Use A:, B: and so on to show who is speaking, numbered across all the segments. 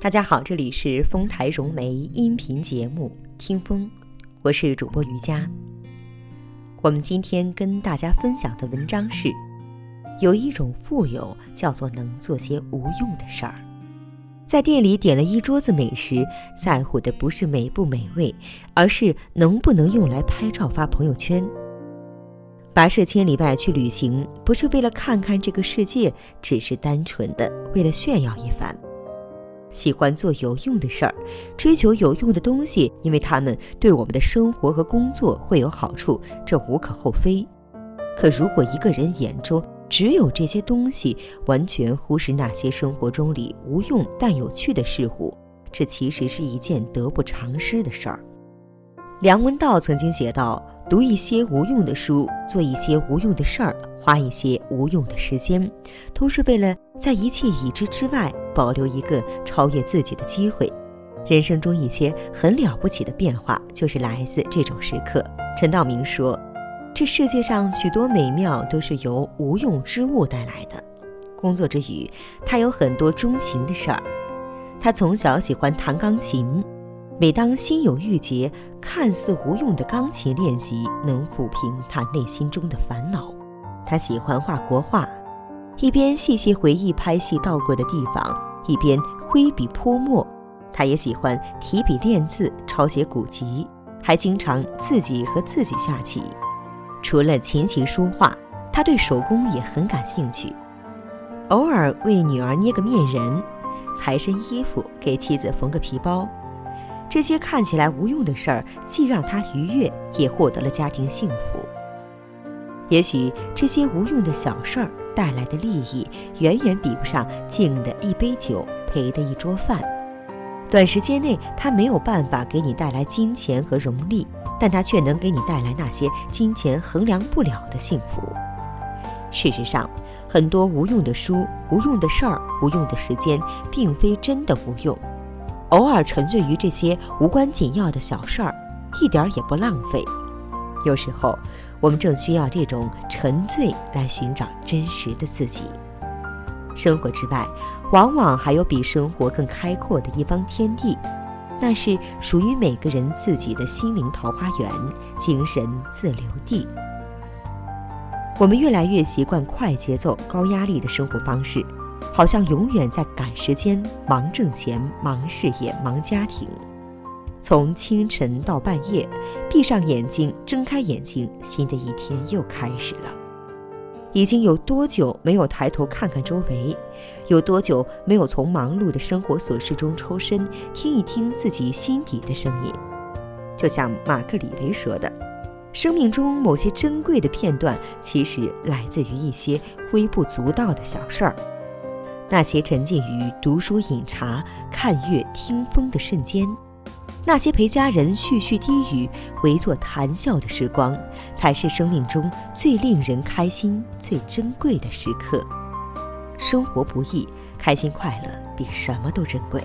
A: 大家好，这里是丰台融媒音频节目《听风》，我是主播瑜伽。我们今天跟大家分享的文章是：有一种富有叫做能做些无用的事儿。在店里点了一桌子美食，在乎的不是美不美味，而是能不能用来拍照发朋友圈。跋涉千里外去旅行，不是为了看看这个世界，只是单纯的为了炫耀一番。喜欢做有用的事儿，追求有用的东西，因为他们对我们的生活和工作会有好处，这无可厚非。可如果一个人眼中只有这些东西，完全忽视那些生活中里无用但有趣的事物，这其实是一件得不偿失的事儿。梁文道曾经写道：“读一些无用的书，做一些无用的事儿，花一些无用的时间，都是为了在一切已知之外。”保留一个超越自己的机会，人生中一些很了不起的变化，就是来自这种时刻。陈道明说：“这世界上许多美妙都是由无用之物带来的。”工作之余，他有很多钟情的事儿。他从小喜欢弹钢琴，每当心有郁结，看似无用的钢琴练习能抚平他内心中的烦恼。他喜欢画国画，一边细细回忆拍戏到过的地方。一边挥笔泼墨，他也喜欢提笔练字、抄写古籍，还经常自己和自己下棋。除了琴棋书画，他对手工也很感兴趣，偶尔为女儿捏个面人，裁身衣服，给妻子缝个皮包。这些看起来无用的事儿，既让他愉悦，也获得了家庭幸福。也许这些无用的小事儿。带来的利益远远比不上敬的一杯酒、陪的一桌饭。短时间内，他没有办法给你带来金钱和荣利，但他却能给你带来那些金钱衡量不了的幸福。事实上，很多无用的书、无用的事儿、无用的时间，并非真的无用。偶尔沉醉于这些无关紧要的小事儿，一点儿也不浪费。有时候。我们正需要这种沉醉来寻找真实的自己。生活之外，往往还有比生活更开阔的一方天地，那是属于每个人自己的心灵桃花源、精神自留地。我们越来越习惯快节奏、高压力的生活方式，好像永远在赶时间、忙挣钱、忙事业、忙家庭。从清晨到半夜，闭上眼睛，睁开眼睛，新的一天又开始了。已经有多久没有抬头看看周围？有多久没有从忙碌的生活琐事中抽身，听一听自己心底的声音？就像马克·李维说的：“生命中某些珍贵的片段，其实来自于一些微不足道的小事儿。那些沉浸于读书、饮茶、看月、听风的瞬间。”那些陪家人絮絮低语、围坐谈笑的时光，才是生命中最令人开心、最珍贵的时刻。生活不易，开心快乐比什么都珍贵。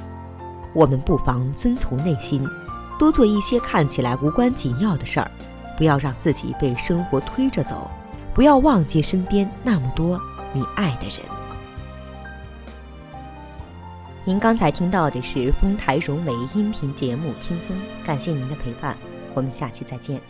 A: 我们不妨遵从内心，多做一些看起来无关紧要的事儿，不要让自己被生活推着走，不要忘记身边那么多你爱的人。您刚才听到的是丰台融媒音频节目《听风》，感谢您的陪伴，我们下期再见。